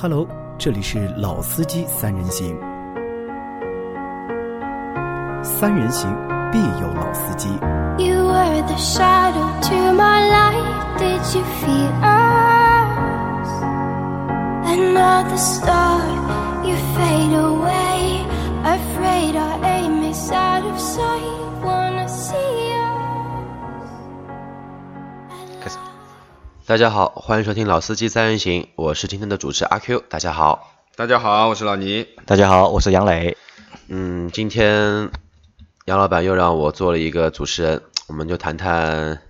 Hello，这里是老司机三人行，三人行必有老司机。You were the shadow to my light. Did you feel us? Another star, you fade away. Afraid our aim is out of sight. 大家好，欢迎收听《老司机三人行》，我是今天的主持阿 Q。大家好，大家好，我是老倪。大家好，我是杨磊。嗯，今天杨老板又让我做了一个主持人，我们就谈谈，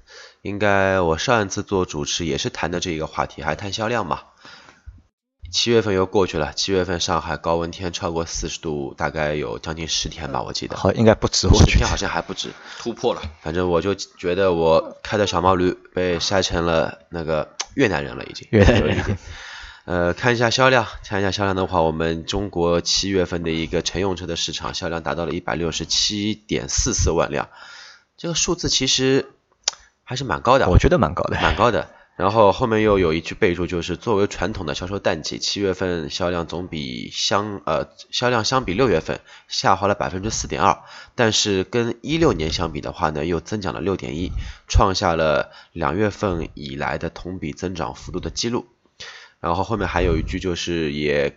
应该我上一次做主持也是谈的这一个话题，还谈销量嘛。七月份又过去了，七月份上海高温天超过四十度，大概有将近十天吧，我记得。好，应该不止，十天好像还不止。突破了，反正我就觉得我开的小毛驴被晒成了那个越南人了，已经。越南人。呃，看一下销量，看一下销量的话，我们中国七月份的一个乘用车的市场销量达到了一百六十七点四四万辆，这个数字其实还是蛮高的，我觉得蛮高的。蛮高的。然后后面又有一句备注，就是作为传统的销售淡季，七月份销量总比相呃销量相比六月份下滑了百分之四点二，但是跟一六年相比的话呢，又增长了六点一，创下了两月份以来的同比增长幅度的记录。然后后面还有一句就是也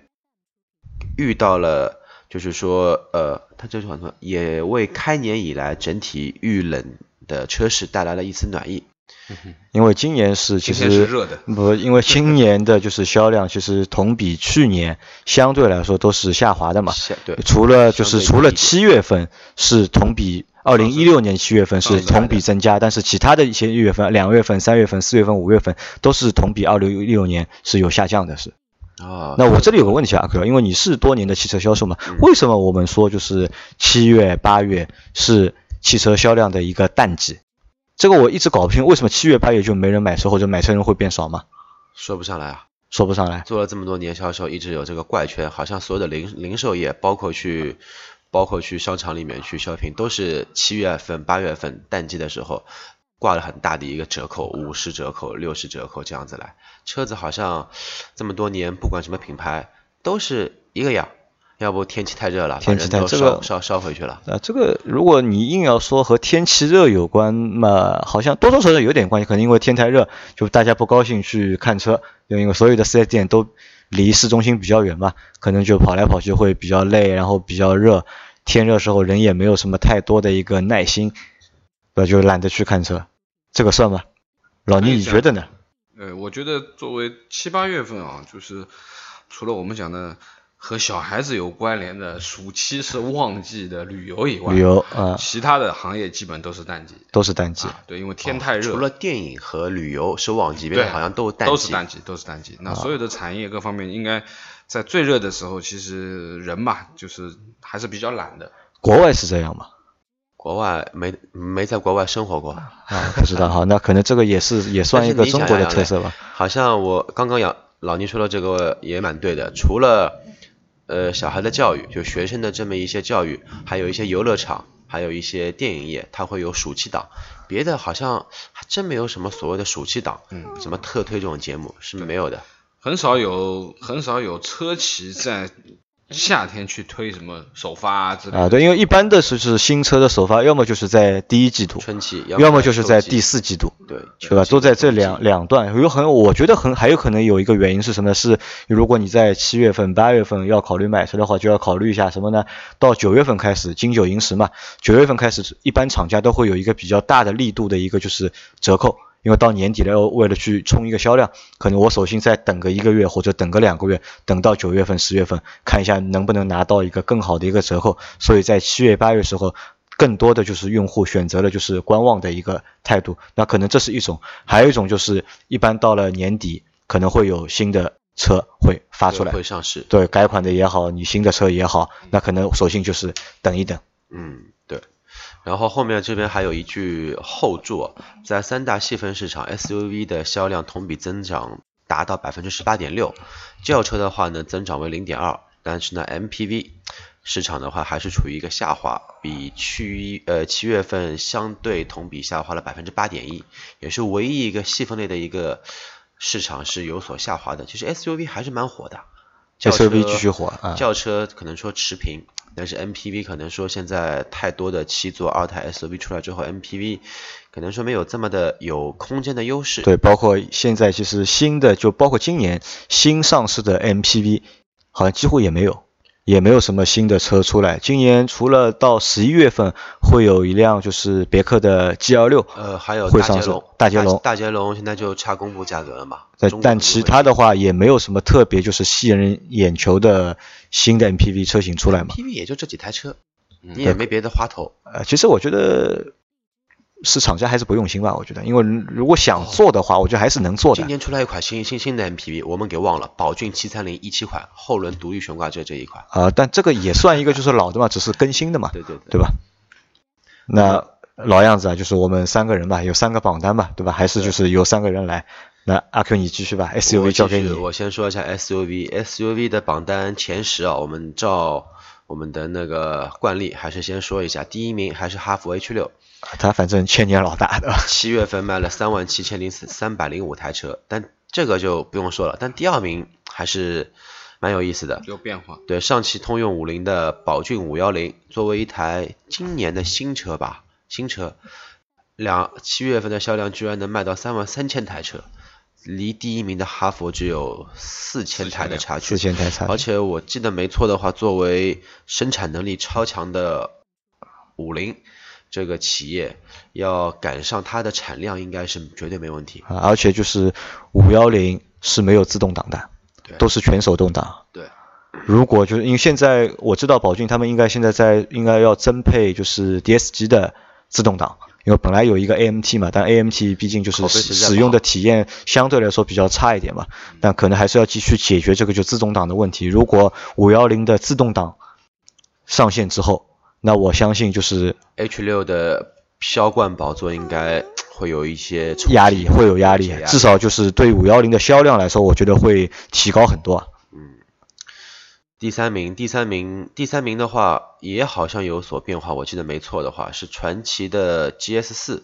遇到了，就是说呃，它这句话什么，也为开年以来整体遇冷的车市带来了一丝暖意。因为今年是其实热的不，因为今年的就是 销量，其实同比去年相对来说都是下滑的嘛。对，除了就是除了低七月份是同比，二零一六年七月份是同比增加，但是其他的一些月份，两月份、三月份、四月份、五月份都是同比二零一六年是有下降的，是。哦，那我这里有个问题啊，哥，因为你是多年的汽车销售嘛，嗯为什么我们说就是七月、八月是汽车销量的一个淡季？这个我一直搞不清，为什么七月、八月就没人买车，或者买车人会变少吗？说不上来啊。说不上来。做了这么多年销售，一直有这个怪圈，好像所有的零零售业，包括去包括去商场里面去 shopping，都是七月份、八月份淡季的时候挂了很大的一个折扣，五十折扣、六十折扣这样子来。车子好像这么多年，不管什么品牌，都是一个样。要不天气太热了，天气太这个烧烧烧回去了。啊，这个如果你硬要说和天气热有关嘛，好像多多少少有点关系，可能因为天太热，就大家不高兴去看车，就因为所有的四 S 店都离市中心比较远嘛，可能就跑来跑去会比较累，然后比较热，天热时候人也没有什么太多的一个耐心，那就懒得去看车，这个算吗？老倪，你觉得呢？呃，我觉得作为七八月份啊，就是除了我们讲的和小孩子有关联的暑期是旺季的旅游以外，旅游啊、其他的行业基本都是淡季。都是淡季。啊，对，因为天太热，除了电影和旅游是旺季，别的，好像都淡季。都是淡季，都是淡季。那所有的产业各方面应该在最热的时候，其实人嘛，就是还是比较懒的。国外是这样吗？国外没没在国外生活过。啊，不知道哈，那可能这个也是也算一个中国的特色吧。好像我刚刚杨老倪说的这个也蛮对的，除了呃小孩的教育，就学生的这么一些教育，还有一些游乐场，还有一些电影业，它会有暑期档，别的好像还真没有什么所谓的暑期档，嗯，什么特推这种节目是没有的。很少有很少有车企在夏天去推什么首发啊之类的。啊，对，因为一般的是是新车的首发，要么就是在第一季度，春季，要么就是在第四季度，对，对吧？都在这两两段，有很，我觉得很还有可能有一个原因是什么呢？是如果你在七月份、八月份要考虑买车的话，就要考虑一下什么呢？到九月份开始，金九银十嘛，九月份开始，一般厂家都会有一个比较大的力度的一个就是折扣。因为到年底了，要为了去冲一个销量，可能我索性再等个一个月或者等个两个月，等到九月份、十月份，看一下能不能拿到一个更好的一个折扣。所以在七月、八月时候，更多的就是用户选择了就是观望的一个态度。那可能这是一种，还有一种就是一般到了年底，可能会有新的车会发出来会，上市。对改款的也好，你新的车也好，那可能索性就是等一等。嗯，对。然后后面这边还有一句后注，在三大细分市场，SUV 的销量同比增长达到百分之十八点六，轿车的话呢增长为零点二，但是呢 MPV 市场的话还是处于一个下滑，比去呃七月份相对同比下滑了百分之八点一，也是唯一一个细分类的一个市场是有所下滑的。其实 SUV 还是蛮火的，轿车 SUV 继续火啊轿车可能说持平，但是 MPV 可能说现在太多的七座二胎 SUV 出来之后，MPV 可能说没有这么的有空间的优势。对，包括现在其实新的，就包括今年新上市的 MPV，好像几乎也没有，也没有什么新的车出来。今年除了到十一月份会有一辆就是别克的 G L 六呃，还有会上手大捷龙，大捷龙现在就差公布价格了嘛？但其他的话也没有什么特别就是吸引人眼球的新的 MPV 车型出来嘛。MPV 也就这几台车，嗯你也没别的花头。呃，其实我觉得是厂家还是不用心吧，我觉得，因为如果想做的话，我觉得还是能做的今。年出来一款新新新的 MPV，我们给忘了，宝骏七三零一七款后轮独立悬挂这这一款。啊、但这个也算一个就是老的嘛，只是更新的嘛，对对对，对吧？那老样子啊，就是我们三个人吧，有三个榜单吧，对吧？还是就是由三个人来。那阿 Q 你继续吧，SUV 交给你。我先说一下 SUV，SUV 的榜单前十啊，我们照我们的那个惯例，还是先说一下，第一名还是哈弗 H 六，它反正千年老大的，七月份卖了三万七千零三百零五台车，但这个就不用说了。但第二名还是蛮有意思的，有变化。对，上汽通用五菱的宝骏五幺零，作为一台今年的新车吧，新车，两七月份的销量居然能卖到三万三千台车，离第一名的哈佛只有四千台的差距。四千台差距。而且我记得没错的话，作为生产能力超强的五菱这个企业，要赶上它的产量，应该是绝对没问题。啊，而且就是五幺零是没有自动挡的，都是全手动挡。对，如果就是因为现在我知道宝骏他们应该现在在应该要增配就是 DSG 的自动挡，因为本来有一个 AMT 嘛，但 AMT 毕竟就是使用的体验相对来说比较差一点嘛，但可能还是要继续解决这个就自动挡的问题。如果五幺零的自动挡上线之后，那我相信就是 H 六的销冠宝座应该会有一些压力会有压力至少就是对五幺零的销量来说，我觉得会提高很多啊。第三名，第三名，第三名的话也好像有所变化，我记得没错的话是传奇的 GS 四，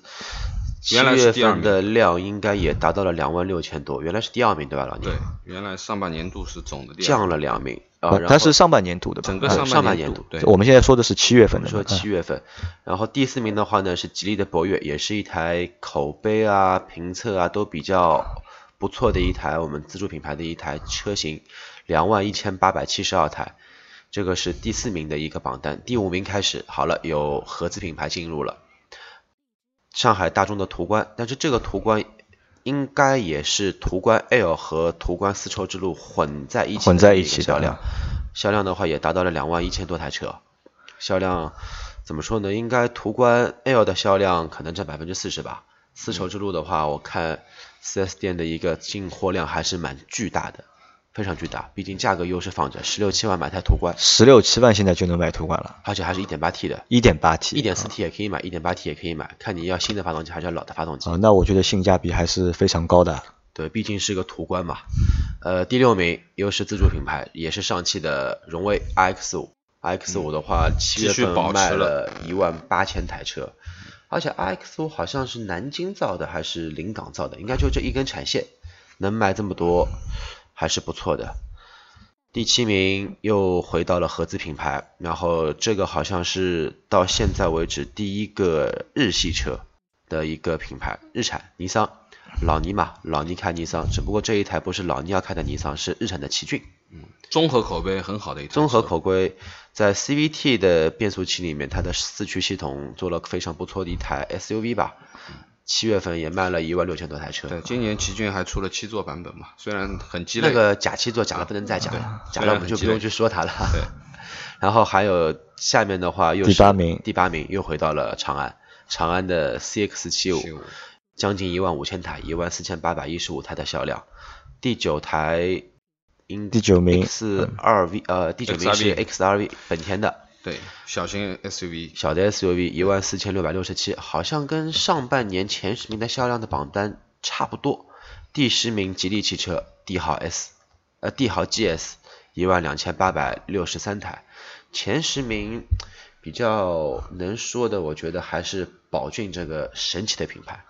七月份的量应该也达到了两万六千多，原来是第二名对吧，老对？，原来上半年度是总的降了两名啊，呃然后它是上半年度的吧？呃整个上上半年度对，我们现在说的是七月份的，说七月份，然后第四名的话呢是吉利的博越，也是一台口碑啊、评测啊都比较不错的一台我们自主品牌的一台车型，两万一千八百七十二台，这个是第四名的一个榜单。第五名开始好了，有合资品牌进入了，上海大众的途观，但是这个途观应该也是途观 L 和途观丝绸之路混在一起的混在一起的销量，销量的话也达到了两万一千多台车，销量怎么说呢？应该途观 L 的销量可能占百分之四十吧。丝绸之路的话，我看 4S 店的一个进货量还是蛮巨大的，非常巨大。毕竟价格优势放着，十六七万买台途观，十六七万现在就能买途观了，而且还是一点八 T 的，一点八 T，一点四 T 也可以买，一点八 T 也可以买，看你要新的发动机还是要老的发动机。啊，那我觉得性价比还是非常高的。对，毕竟是个途观嘛。呃，第六名又是自主品牌，也是上汽的荣威 iX 五。iX 五的话，七月份卖了了一万八千台车，而且 iX 五好像是南京造的还是临港造的，应该就这一根产线，能卖这么多还是不错的。第七名又回到了合资品牌，然后这个好像是到现在为止第一个日系车的一个品牌，日产尼桑。老尼嘛，老尼开尼桑，只不过这一台不是老尼要开的尼桑，是日产的奇骏。综合口碑很好的一台综合口碑在 CVT 的变速器里面，它的四驱系统做了非常不错的一台 SUV 吧。七月份也卖了一万六千多台车。对，今年奇骏还出了七座版本嘛，虽然很鸡肋，那个假七座假的不能再假了，假了我们就不用去说它了。对。然后还有下面的话又是第八名第八名又回到了长安，长安的 CX 七五75将近一万五千台，一万四千八百一十五台的销量。第九台应第九名 X 二 V 呃第九名是 XRV X 二 V 本田的对小型 SUV 小的 SUV 一万四千六百六十七，好像跟上半年前十名的销量的榜单差不多。第十名吉利汽车帝豪 S，呃帝豪 GS 一万两千八百六十三台。前十名比较能说的，我觉得还是宝骏这个神奇的品牌，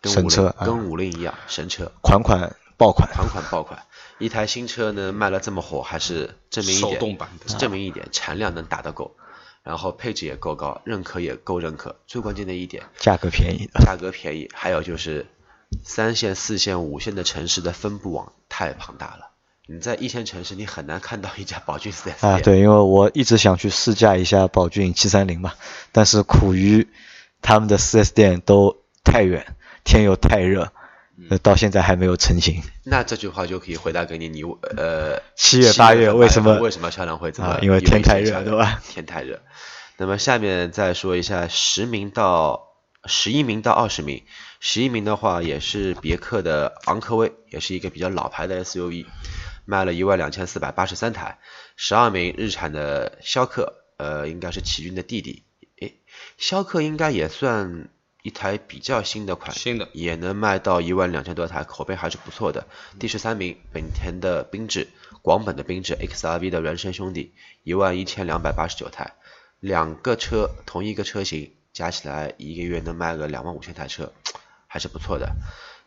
跟五菱神车啊跟五菱一样神车。款款爆款。款款爆款，一台新车能卖了这么火，还是证明一点，手动版的证明一点产量能打得够，然后配置也够高，认可也够认可，最关键的一点价格便宜，价格便宜，还有就是三线、四线、五线的城市的分布网太庞大了。你在一线城市，你很难看到一家宝骏 4S 店。啊，对，因为我一直想去试驾一下宝骏七三零嘛，但是苦于他们的 4S 店都太远，天又太热，呃，到现在还没有成型。那这句话就可以回答给你，你呃，七月八月为什么为什么销量会这么？啊因为天太热对吧？天太热。那么下面再说一下十名到十一名到二十名，十一名的话也是别克的昂科威，也是一个比较老牌的 SUV，卖了一万两千四百八十三台。十二名日产的逍客，呃，应该是奇骏的弟弟，诶，逍客应该也算一台比较新的款，新的。也能卖到一万两千多台，口碑还是不错的。第十三名，本田的缤智，广本的缤智 XRV 的孪生兄弟，一万一千两百八十九台，两个车同一个车型加起来一个月能卖个两万五千台车，还是不错的。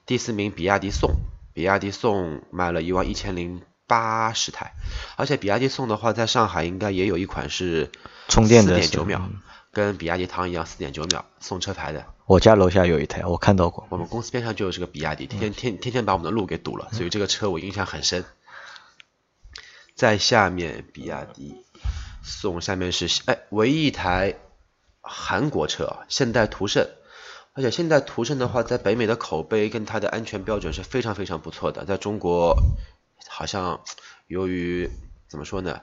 第四名，比亚迪宋，比亚迪宋卖了一万一千零八十台，而且比亚迪宋的话，在上海应该也有一款是充电的四点九秒跟比亚迪唐一样四点九秒送车牌的。我家楼下有一台，我看到过。我们公司边上就有这个比亚迪，天天天天天把我们的路给堵了，所以这个车我印象很深。在下面，比亚迪送下面是哎，唯一一台韩国车啊，现代途胜。而且现代途胜的话，在北美的口碑跟它的安全标准是非常非常不错的，在中国好像由于怎么说呢，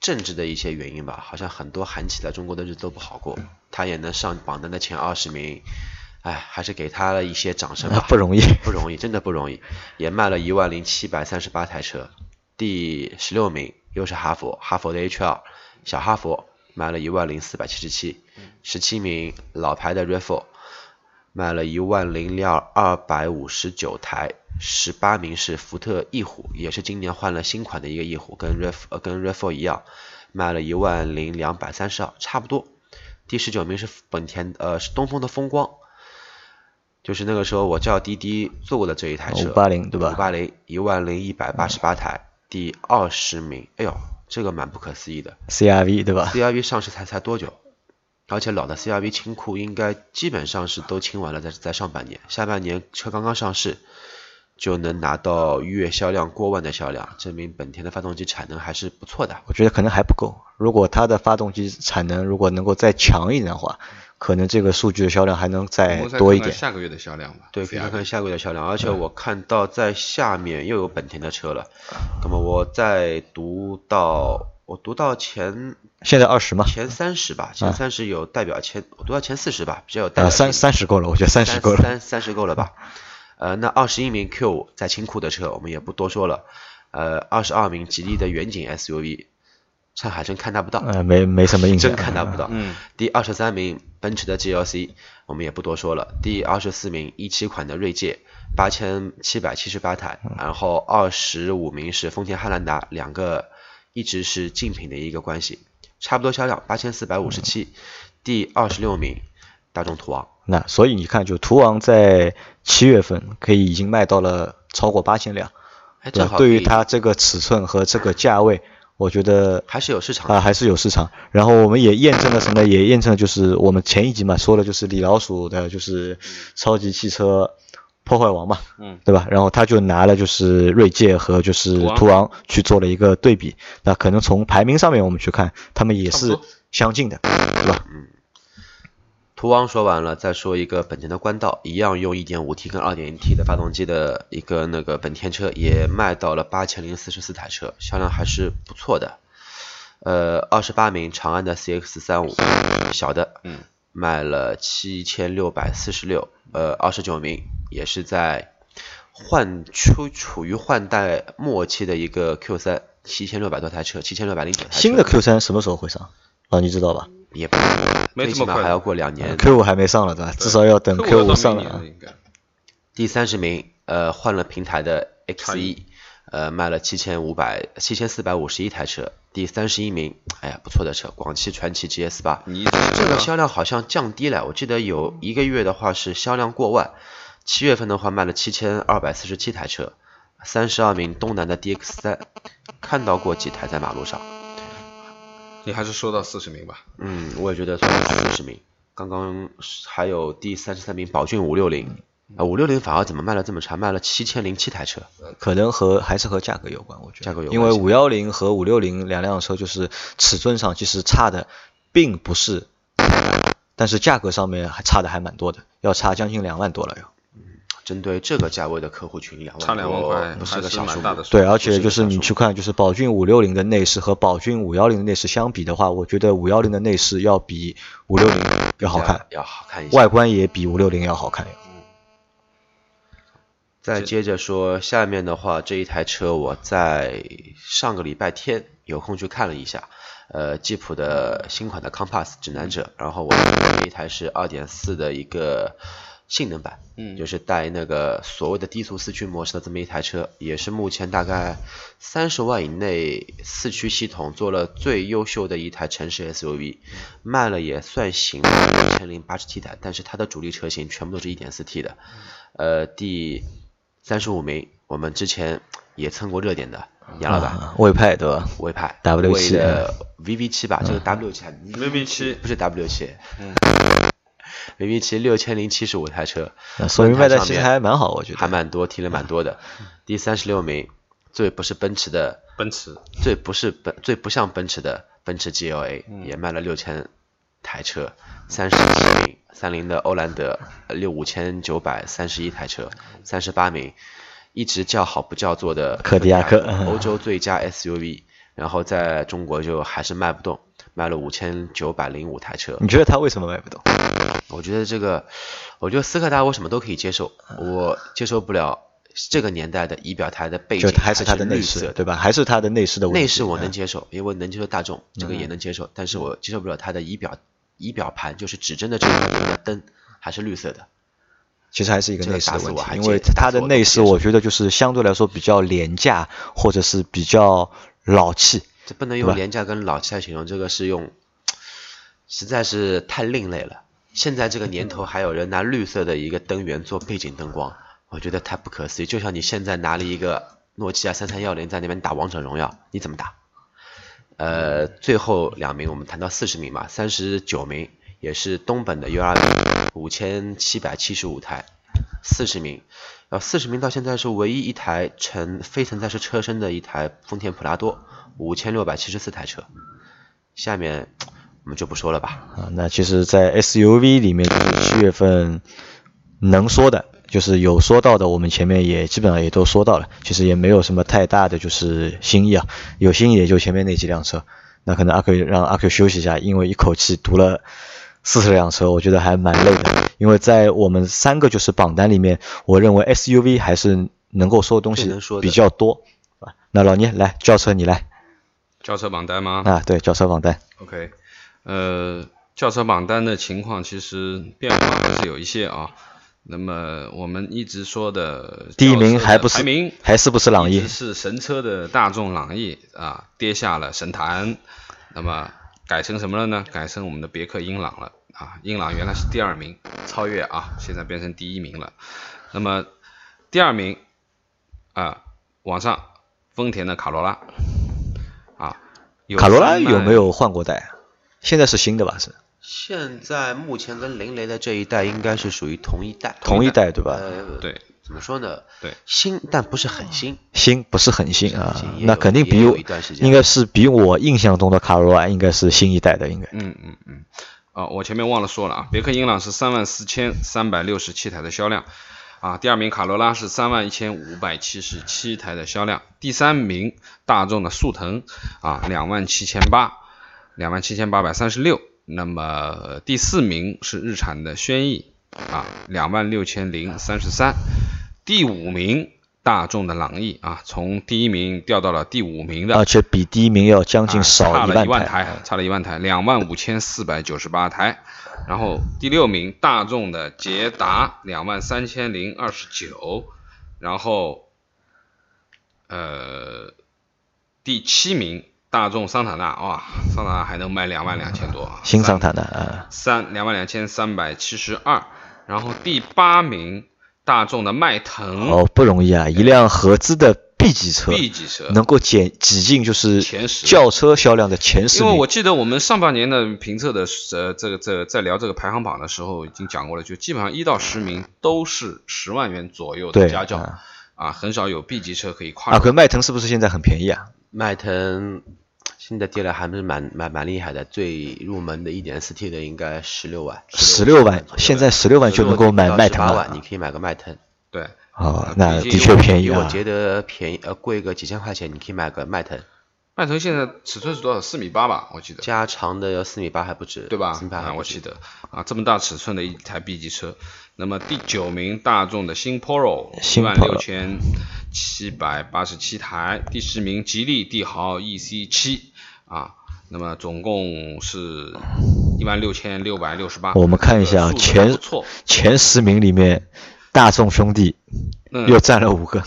政治的一些原因吧，好像很多韩企在中国的日子都不好过，他也能上榜单的前二十名，哎，还是给他了一些掌声吧，不容易。不容易，真的不容易，也卖了一万零七百三十八台车，第十六名又是哈佛，哈佛的 H2 小哈佛卖了一万零四百七十七，十七名老牌的 RAV4 卖了一万零两二百五十九台，十八名是福特翼虎，也是今年换了新款的一个翼虎，跟 RAV 呃跟 RAV4 一样，卖了一万零两百三十二，差不多。第十九名是本田呃是东风的风光，就是那个时候我叫滴滴坐过的这一台车，五八零对吧五八零一万零一百八十八台，第二十名，哎呦，这个蛮不可思议的 CRV 对吧？，CRV 上市才才多久？而且老的 CRV 清库应该基本上是都清完了，在在上半年，下半年车刚刚上市，就能拿到月销量过万的销量，证明本田的发动机产能还是不错的。我觉得可能还不够。如果它的发动机产能如果能够再强一点的话，可能这个数据的销量还能再多一点。看看下个月的销量吧。对，可以看看下个月的销量，而且我看到在下面又有本田的车了。那么我再读到，我读到前现在二十嘛，前三十吧，前三十有代表前，我读到前四十吧，比较有代啊，表啊三三十够了，我觉得三十够了。三三十够了吧？呃，那二十一名 Q 五在清库的车，我们也不多说了。呃，二十二名吉利的远景 SUV，上海真看它不到，呃，没没什么印象。真看它不到。嗯，第二十三名奔驰的 GLC，我们也不多说了。第二十四名一七款的锐界，八千七百七十八台。然后二十五名是丰田汉兰达，两个一直是竞品的一个关系，差不多销量八千四百五十七。第二十六名大众途昂，那所以你看，就途昂在七月份可以已经卖到了超过八千辆，哎，对于它这个尺寸和这个价位，我觉得还是有市场的啊，还是有市场。然后我们也验证了什么？也验证了就是我们前一集嘛说的就是李老鼠的，就是超级汽车破坏王嘛，嗯，对吧？然后他就拿了就是锐界和就是途昂去做了一个对比，那可能从排名上面我们去看，他们也是相近的，对吧？途昂说完了，再说一个本田的冠道，一样用 1.5T 跟 2.0T 的发动机的一个那个本田车，也卖到了八千零四十四台车，销量还是不错的。呃，二十八名长安的 CX 三五小的，嗯，卖了七千六百四十六，呃，二十九名也是在换出处于换代末期的一个 Q 三，七千六百多台车，七千六百零九台车，新的 Q 三什么时候会上？啊，你知道吧也不最没这么快起码还要过两年。？Q 五还没上了，对吧？至少要等 Q 五上了啊。应该。第三十名，呃，换了平台的 X 一，呃，卖了七千五百七千四百五十一台车。第三十一名，哎呀，不错的车，广汽传祺 GS 八，你这个销量好像降低了，我记得有一个月的话是销量过万，七月份的话卖了七千二百四十七台车，三十二名东南的 DX 三，看到过几台在马路上？你还是说到四十名吧。嗯，我也觉得算是四十名。刚刚还有第三十三名宝骏五六零，啊，五六零反而怎么卖了这么差？卖了七千零七台车。可能和还是和价格有关，我觉得。价格有关因为五幺零和五六零两辆车就是尺寸上其实差的并不是，但是价格上面还差的还蛮多的，要差将近两万多了要。针对这个价位的客户群，两万差两万多块不是个小数大的。数对，而且就是你去看，就是宝骏五六零的内饰和宝骏五幺零的内饰相比的话，我觉得五幺零的内饰要比五六零要好看，要好看一些。外观也比五六零要好看。嗯再接着说，下面的话，这一台车我在上个礼拜天有空去看了一下，呃，吉普的新款的 Compass 指南者，然后我这一台是二点四的一个性能版，嗯。就是带那个所谓的低速四驱模式的这么一台车，也是目前大概三十万以内四驱系统做了最优秀的一台城市 SUV，卖了也算行，一千零八十七台，但是它的主力车型全部都是一点四 T 的，呃，第三十五名，我们之前也蹭过热点的杨老板，啊，魏派对吧？魏派。W7 魏的 VV 七吧，这个 W 七 VV 七。不是 W 七，VV 七六千零七十五台车，那说明卖的其实还蛮好，我觉得。还蛮多，提了蛮多的。第三十六名，最不是奔驰的，奔驰最不是奔最不像奔驰的奔驰 GLA，、也嗯卖了六千台车。三十七名，三菱的欧蓝德呃六五千九百三十一台车。三十八名，一直叫好不叫座的柯迪亚克欧洲最佳 SUV，然后在中国就还是卖不动，卖了五千九百零五台车。你觉得它为什么卖不动？我觉得这个，我觉得斯柯达我什么都可以接受，我接受不了这个年代的仪表台的背景还是它的内饰，对吧？还是它的内饰的问题。内饰我能嗯接受，因为能接受大众，这个也能接受，但是我接受不了它的仪表仪表盘，就是指针的这个的灯还是绿色的。其实还是一个这个内饰的问题因为它的内饰我觉得就是相对来说比较廉价，或者是比较老气。这不能用廉价跟老气来形容，这个是用，实在是太另类了。现在这个年头还有人拿绿色的一个灯源做背景灯光，我觉得太不可思议。就像你现在拿了一个诺基亚三三幺零在那边打王者荣耀，你怎么打？呃，最后两名我们谈到四十名嘛，三十九名也是东本的 U 二五千七百七十五台，四十名，然后，四十名到现在是唯一一台承非承载式车身的一台丰田普拉多，五千六百七十四台车。下面我们就不说了吧，啊，那其实，在 SUV 里面，就是七月份能说的，就是有说到的，我们前面也基本上也都说到了，其实也没有什么太大的就是新意啊，有新意也就前面那几辆车。那可能阿 Q 让阿 Q 休息一下，因为一口气读了四十辆车，我觉得还蛮累的。因为在我们三个就是榜单里面，我认为 SUV 还是能够说的东西比较多，啊。那老聂来轿车，你来轿车榜单吗？啊，对轿车榜单，OK，呃，轿车榜单的情况其实变化还是有一些啊。那么我们一直说的第一名还不是排名还是不是朗逸是神车的大众朗逸啊，跌下了神坛，那么改成什么了呢？改成我们的别克英朗了啊，英朗原来是第二名，超越啊，现在变成第一名了。那么第二名啊，往上丰田的卡罗拉啊，有卡罗拉有没有换过代啊？现在是新的吧？是？现在目前跟林雷的这一代应该是属于同一代，同一代对吧？呃，对，怎么说呢？对，新但不是很新，新不是很新啊那肯定比我应该是比我印象中的卡罗拉应该是新一代的，应该。嗯嗯嗯，啊，我前面忘了说了啊，别克英朗是三万四千三百六十七台的销量，啊，第二名卡罗拉是三万一千五百七十七台的销量，第三名大众的速腾啊两万七千八，两万七千八百三十六，那么第四名是日产的轩逸啊两万六千零三十三，第五名大众的朗逸啊从第一名掉到了第五名的而且比第一名要将近啊少差了一万台，差了一万台，两万五千四百九十八台。然后第六名大众的捷达两万三千零二十九，然后呃第七名大众桑塔纳，哇，桑塔纳还能卖两万两千多啊，新桑塔纳啊，三两万两千三百七十二，然后第八名大众的迈腾。哦，不容易啊，一辆合资的 B 级车 B 级车，能够挤挤进就是前十。轿车销量的前十名。因为我记得我们上半年的评测的呃这个这个在聊这个排行榜的时候已经讲过了，就基本上一到十名都是十万元左右的对家轿啊。啊，很少有 B 级车可以跨啊，可迈腾是不是现在很便宜啊？迈腾现在跌了还是蛮蛮蛮厉害的，最入门的一点四 T 的应该十六万，十六万，现在十六万就能够买迈腾了万，你。可以买个迈腾，对，哦，那的确便宜啊。我觉得便宜呃贵个几千块钱，你可以买个迈腾，迈腾现在尺寸是多少？四米八吧，我记得。加长的要四米八还不止，对吧四米？八啊，我记得啊，这么大尺寸的一台 B 级车。那么第九名，大众的新 Polo，一新万六千七百八十七台。第十名，吉利帝豪 EC 七啊，那么总共是一万六千六百六十八。我们看一下前，前十名里面，大众兄弟嗯又占了五个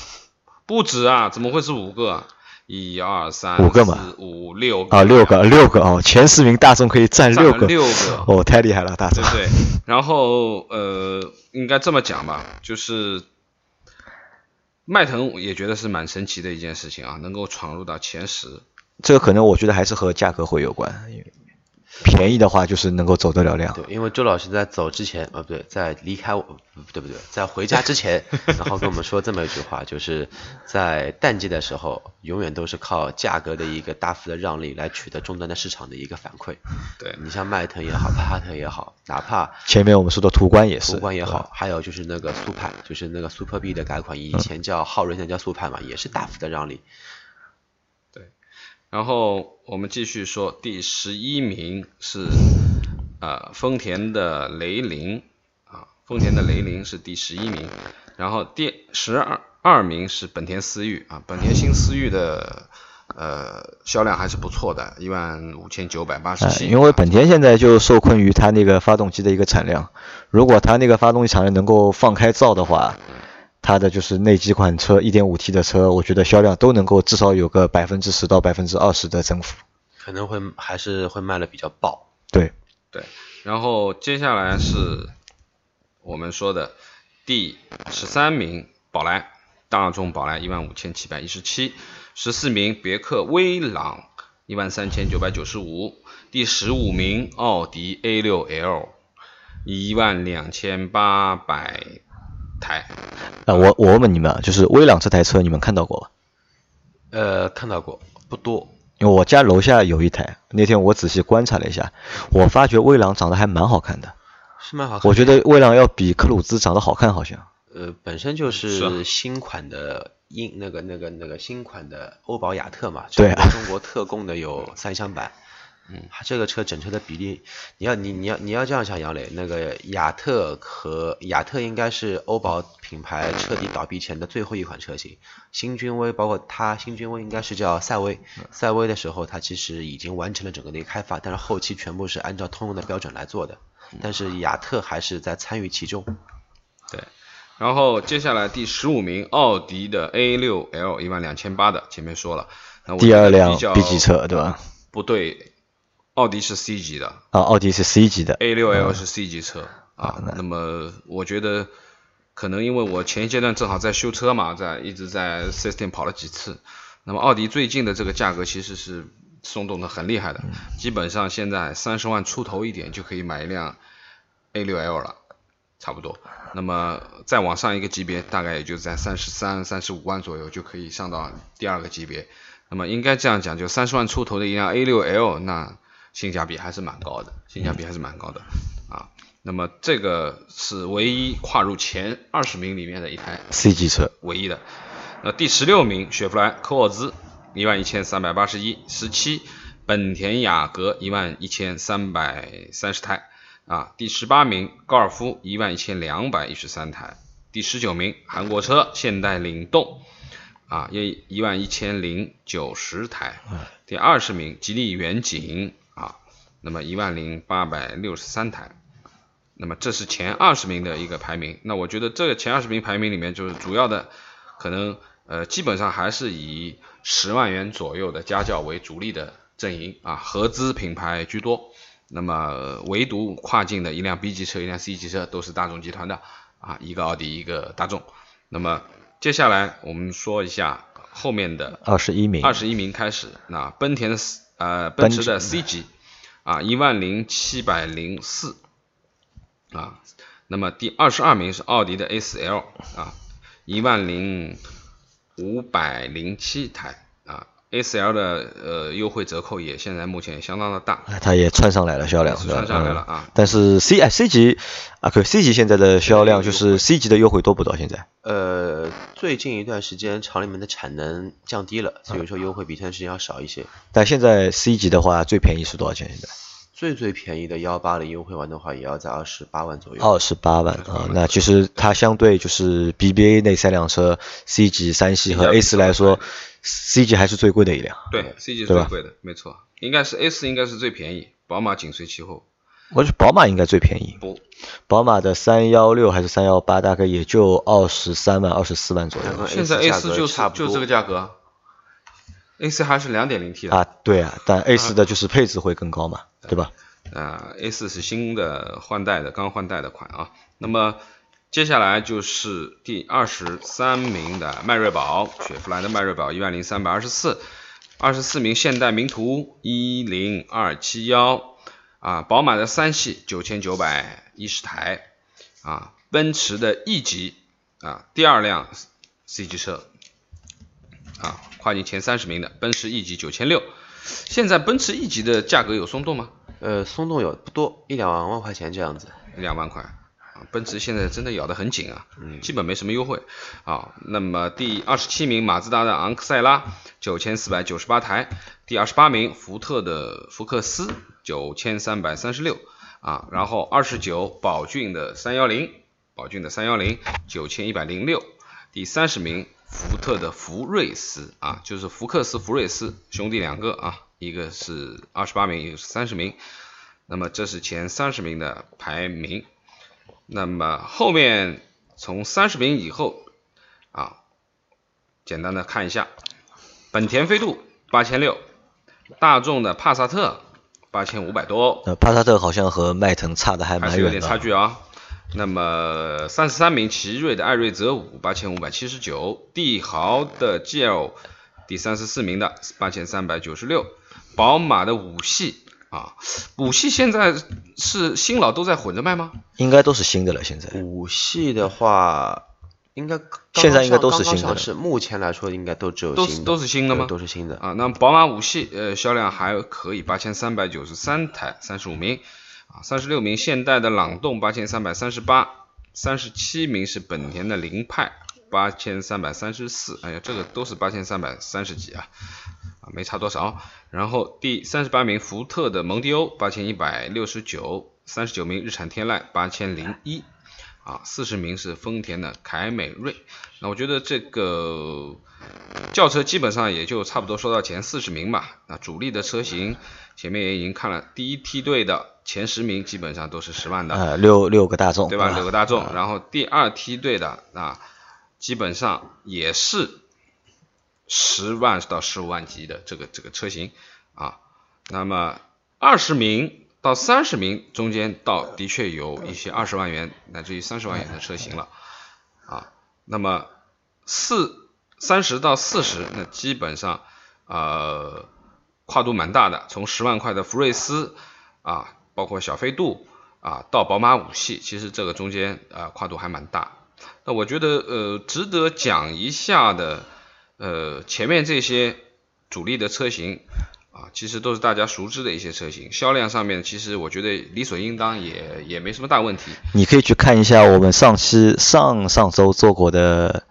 不止啊，怎么会是五个啊？一二三五个嘛四五六个啊，六个六个哦，前十名大众可以占占六个，六个。哦，太厉害了，大众对。对？然后呃，应该这么讲吧，就是迈腾也觉得是蛮神奇的一件事情啊，能够闯入到前十。这个可能我觉得还是和价格会有关，因为便宜的话就是能够走得了量。对，因为周老师在走之前，呃，不对，在离开我，不对不对，在回家之前，然后跟我们说这么一句话，就是在淡季的时候，永远都是靠价格的一个大幅的让利来取得终端的市场的一个反馈。对你像迈腾也好，帕萨特也好，哪怕前面我们说的途观也是，途观也好，还有就是那个速派，就是那个 Super B 的改款，以前叫昊锐，现在叫速派嘛，也是大幅的让利。然后我们继续说，第十一名是呃丰田的雷凌啊，丰田的雷凌是第十一名，然后第十二二名是本田思域啊，本田新思域的呃销量还是不错的，一万五千九百八十，七。因为本田现在就受困于它那个发动机的一个产量，如果它那个发动机产量能够放开造的话，它的就是那几款车 1.5T 的车，我觉得销量都能够至少有个百分之十到百分之二十的增幅。可能会还是会卖的比较爆。对，对，然后接下来是我们说的第十三名，宝来，大众宝来一万五千七百一十七，十四名别克威朗一万三千九百九十五，第十五名奥迪 A 六 L 一万两千八百台，啊，我我问问你们啊，就是威朗这台车你们看到过吗？呃，看到过，不多。因为我家楼下有一台，那天我仔细观察了一下，我发觉威朗长得还蛮好看的。是蛮好看的。我觉得威朗要比克鲁兹长得好看，好像。呃，本身就是新款的英那个那个那个新款的欧宝雅特嘛，对啊中国特供的有三厢版。嗯，它这个车整车的比例，你要你你要你要这样想，杨磊，那个雅特和雅特应该是欧宝品牌彻底倒闭前的最后一款车型。新君威包括它，新君威应该是叫赛威，赛威的时候它其实已经完成了整个的一个开发，但是后期全部是按照通用的标准来做的。但是雅特还是在参与其中。对，然后接下来第十五名，奥迪的 A 六 L 一万两千八的，前面说了，那我第二辆 B 级车，对吧？不对，奥迪是 C 级的啊，奥迪是 C 级的。，A 六 L 是 C 级车啊啊那。那么我觉得可能因为我前一阶段正好在修车嘛，在一直在 4S 店跑了几次。那么奥迪最近的这个价格其实是松动的很厉害的，基本上现在三十万出头一点就可以买一辆 A 六 L 了，差不多。那么再往上一个级别，大概也就在三十三、三十五万左右就可以上到第二个级别。那么应该这样讲，就三十万出头的一辆 A 六 L，那性价比还是蛮高的，性价比还是蛮高的啊。那么这个是唯一跨入前二十名里面的一台 C 级车，唯一的。那第十六名，雪佛兰科沃兹一万一千三百八十一，十七，本田雅阁一万一千三百三十台，啊，第十八名，高尔夫一万一千两百一十三台，第十九名，韩国车现代领动，啊，也一万一千零九十台，第二十名，吉利远景，啊，那么一万零八百六十三台。那么这是前二十名的一个排名。那我觉得这个前二十名排名里面，就是主要的可能呃基本上还是以十万元左右的家轿为主力的阵营啊，合资品牌居多。那么唯独跨境的一辆 B 级车、一辆 C 级车都是大众集团的啊，一个奥迪，一个大众。那么接下来我们说一下后面的二十一名，二十一名开始，那奔田的呃奔驰的 C 级啊一万零七百零四啊，那么第二十二名是奥迪的 A 四 L 啊一万零五百零七台。A 四 L 的呃优惠折扣也现在目前也相当的大，它也窜上来了销量，窜上来了啊。但是 C 哎 C 级啊，可 C 级现在的销量就是 C 级的优惠多不多？现在？呃，最近一段时间厂里面的产能降低了，所以说优惠比前段时间要少一些。但现在 C 级的话，最便宜是多少钱？现在？最最便宜的幺八零优惠完的话，也要在二十八万左右。二十八万啊，那其实它相对就是 BBA 那三辆车，C 级、三系和 A 四来说，C 级还是最贵的一辆。对，C 级是最贵的，没错。应该是 A 四应该是最便宜，宝马紧随其后。我觉得宝马应该最便宜。不，宝马的三幺六还是三幺八，大概也就二十三万、二十四万左右。现在 A 四就是就这个价格。A 四还是两点零 T 的啊，对啊，但 A 四的就是配置会更高嘛，对吧？啊，A 四是新的换代的，刚换代的款啊。那么接下来就是第二十三名的迈锐宝，雪佛兰的迈锐宝一万零三百二十四，二十四名现代名图一零二七幺，啊，宝马的三系九千九百一十台，啊，奔驰的 E 级啊，第二辆 C 级车，啊，跨进前三十名的奔驰 E 级九千六。现在奔驰 E 级的价格有松动吗？呃，松动有不多，一两万块钱这样子。一两万块啊，奔驰现在真的咬得很紧啊，基本没什么优惠啊。那么第二十七名，马自达的昂克赛拉九千四百九十八台，第二十八名，福特的福克斯九千三百三十六啊，然后二十九，宝骏的三幺零，宝骏的三幺零九千一百零六，第三十名，福特的福瑞斯啊，就是福克斯、福瑞斯兄弟两个啊。一个是二十八名，一个是三十名，那么这是前三十名的排名。那么后面从三十名以后啊，简单的看一下，本田飞度八千六，大众的帕萨特八千五百多。呃，帕萨特好像和迈腾差的还蛮远的，有点差距啊。那么三十三名，奇瑞的艾瑞泽五八千五百七十九，帝豪的 GL 第三十四名的八千三百九十六。宝马的五系啊，五系现在是新老都在混着卖吗？应该都是新的了。现在五系的话，应该现在应该都是新的。是目前来说，应该都只有都是都是新的吗？都是新的啊。那宝马五系呃销量还可以，八千三百九十三台，三十五名啊，三十六名。现代的朗动八千三百三十八，三十七名是本田的凌派八千三百三十四。哎呀，这个都是八千三百三十几啊。啊没差多少，然后第三十八名福特的蒙迪欧八千一百六十九，三十九名日产天籁八千零一，啊，四十名是丰田的凯美瑞。那我觉得这个轿车基本上也就差不多说到前四十名吧。那主力的车型前面也已经看了，第一梯队的前十名基本上都是十万的，呃，六六个大众，对吧？六个大众，然后第二梯队的啊，基本上也是。十万到十五万级的这个这个车型啊，那么二十名到三十名中间，倒的确有一些二十万元乃至于三十万元的车型了啊。那么四三十到四十，那基本上呃跨度蛮大的，从十万块的福睿斯啊，包括小飞度啊，到宝马五系，其实这个中间啊跨度还蛮大。那我觉得呃值得讲一下的。呃，前面这些主力的车型啊，其实都是大家熟知的一些车型，销量上面其实我觉得理所应当，也也没什么大问题。你可以去看一下我们上期上上周做过的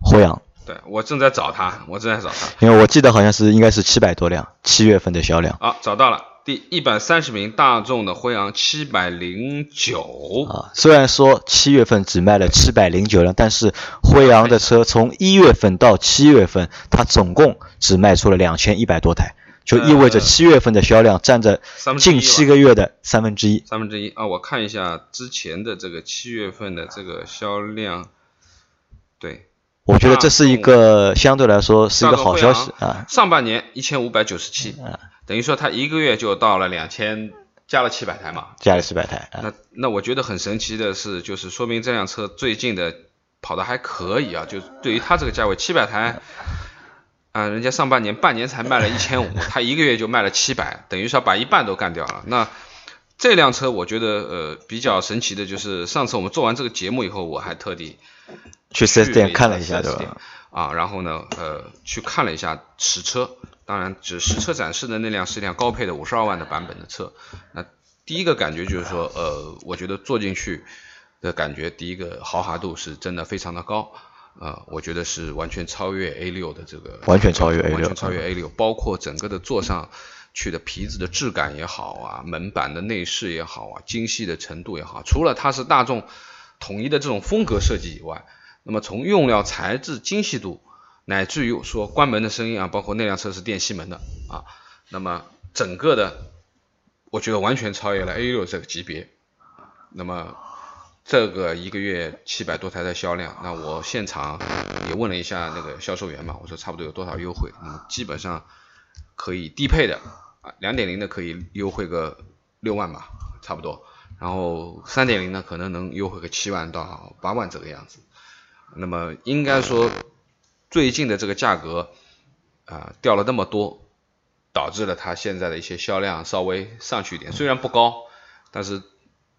辉昂。对我正在找它，我正在找它，因为我记得好像是应该是七百多辆，七月份的销量。啊，找到了。第一百三十名，大众的辉昂七百零九啊。虽然说七月份只卖了七百零九辆，但是辉昂的车从一月份到七月份，它总共只卖出了两千一百多台，就意味着七月份的销量占着近七个月的三分之一。三分之一啊！我看一下之前的这个七月份的这个销量，对，我觉得这是一个相对来说是一个好消息啊。上半年一千五百九十七。等于说它一个月就到了两千加了七百台嘛，加了七百台。那那我觉得很神奇的是，就是说明这辆车最近的跑的还可以啊，就对于它这个价位七百台，啊，人家上半年半年才卖了一千五，他一个月就卖了七百，等于说把一半都干掉了。那这辆车我觉得呃比较神奇的就是上次我们做完这个节目以后，我还特地去 4S 店看了一下，对吧？啊，然后呢，呃，去看了一下实车，当然，只实车展示的那辆是一辆高配的五十二万的版本的车。那第一个感觉就是说，呃，我觉得坐进去的感觉，第一个豪华度是真的非常的高，呃，我觉得是完全超越 A 六的这个，完全超越 A 六完全超越 A 六，包括整个的坐上去的皮子的质感也好啊，门板的内饰也好啊，精细的程度也好，除了它是大众统一的这种风格设计以外，那么从用料材质精细度，乃至于说关门的声音啊，包括那辆车是电吸门的啊，那么整个的，我觉得完全超越了 A 六这个级别。那么这个一个月七百多台的销量，那我现场也问了一下那个销售员嘛，我说差不多有多少优惠？那么基本上可以低配的啊，两点零的可以优惠个六万吧，差不多。然后三点零呢，可能能优惠个七万到八万这个样子。那么应该说，最近的这个价格啊、掉了那么多，导致了它现在的一些销量稍微上去一点，虽然不高，但是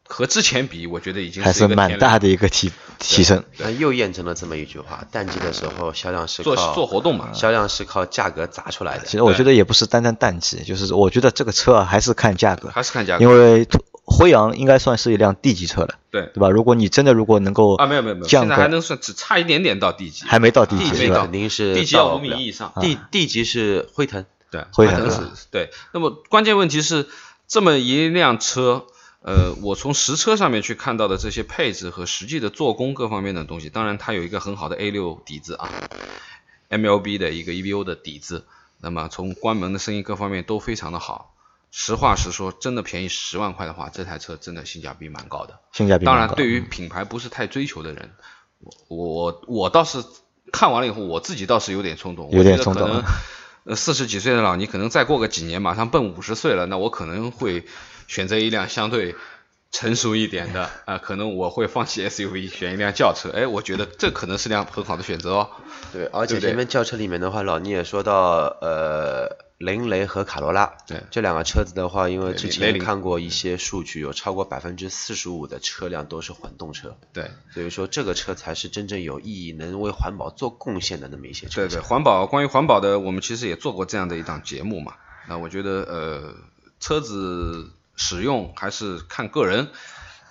和之前比，我觉得已经还是蛮大的一个提提升。那又验证了这么一句话：淡季的时候销量是做靠做活动嘛销量是靠价格砸出来的。其实我觉得也不是单单淡季，就是我觉得这个车啊还是看价格，还是看价格。因为辉昂应该算是一辆 D 级车了，对对吧？如果你真的如果能够啊，没有没有没有，现在还能算只差一点点到 D 级，还没到 D 级地级肯？定是 D 级要五米一以上。D D 级是辉腾，对，辉腾是对。那么关键问题是，这么一辆车，呃，我从实车上面去看到的这些配置和实际的做工各方面的东西，当然它有一个很好的 A 六底子啊，MLB 的一个 EVO 的底子，那么从关门的声音各方面都非常的好。实话实说，真的便宜十万块的话，这台车真的性价比蛮高的。性价比。当然，对于品牌不是太追求的人，我我我倒是看完了以后，我自己倒是有点冲动，有点我觉得可能冲动呃四十几岁的老倪，可能再过个几年，马上奔五十岁了，那我可能会选择一辆相对成熟一点的啊、可能我会放弃 SUV，选一辆轿车。哎，我觉得这可能是辆很好的选择哦。对，而且前面轿车里面的话，老倪也说到，呃，雷雷和卡罗拉，对。这两个车子的话，因为之前看过一些数据，有超过百分之四十五的车辆都是混动车，对。所以说这个车才是真正有意义、能为环保做贡献的那么一些车对对，环保关于环保的，我们其实也做过这样的一档节目嘛。那我觉得呃，车子使用还是看个人。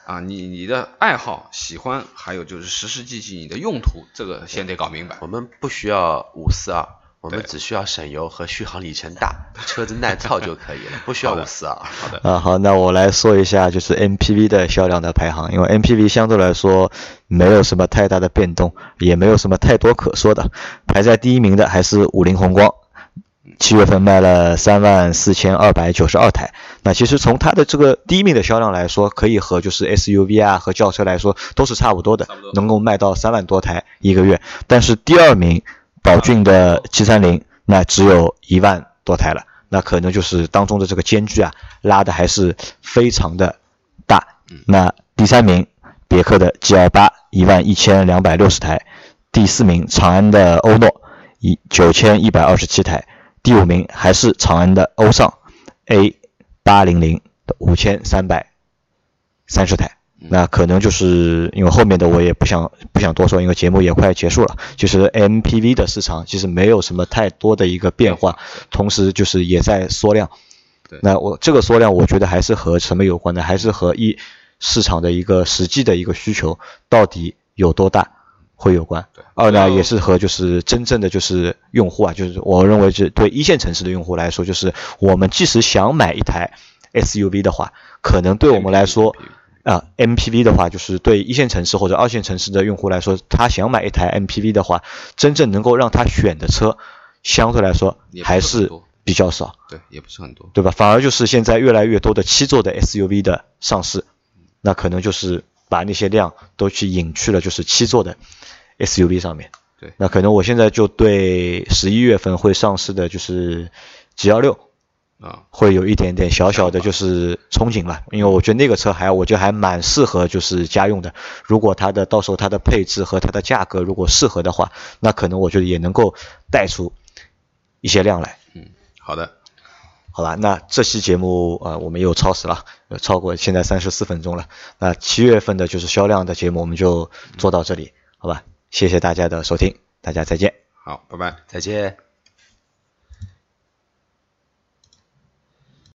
啊，你你的爱好、喜欢，还有就是实实际际你的用途，这个先得搞明白。我们不需要五四二，我们只需要省油和续航里程大，车子耐操就可以了，不需要五四二。好的，啊，好，那我来说一下就是 MPV 的销量的排行，因为 MPV 相对来说没有什么太大的变动，也没有什么太多可说的。排在第一名的还是五菱宏光，七月份卖了三万四千二百九十二台。那其实从它的这个第一名的销量来说，可以和就是 SUV 啊和轿车来说都是差不多的能够卖到三万多台一个月。但是第二名宝骏的七三零，那只有一万多台了。那可能就是当中的这个间距啊，拉的还是非常的大。那第三名，别克的 G L 八一万一千两百六十台，第四名长安的欧诺一九千一百二十七台，第五名还是长安的欧尚 A 八零零的五千三百三十台。那可能就是因为后面的我也不想不想多说，因为节目也快结束了。就是 MPV 的市场其实没有什么太多的一个变化，同时就是也在缩量。对那我这个缩量，我觉得还是和什么有关呢？还是和一市场的一个实际的一个需求到底有多大会有关。二呢，也是和就是真正的就是用户啊，就是我认为是对一线城市的用户来说，就是我们即使想买一台 SUV 的话，可能对我们来说。啊，MPV 的话，就是对一线城市或者二线城市的用户来说，他想买一台 MPV 的话，真正能够让他选的车，相对来说还是比较少，对，也不是很多。对吧？反而就是现在越来越多的七座的 SUV 的上市，那可能就是把那些量都去引去了，就是七座的 SUV 上面。对那可能我现在就对十一月份会上市的就是 G 幺六啊，会有一点点小小的就是憧憬吧，因为我觉得那个车还我觉得还蛮适合就是家用的。如果它的到时候它的配置和它的价格如果适合的话，那可能我觉得也能够带出一些量来。嗯好的，好吧，那这期节目呃我们又超时了，呃超过现在三十四分钟了。那七月份的就是销量的节目我们就做到这里，好吧？谢谢大家的收听，大家再见。好，拜拜。再见。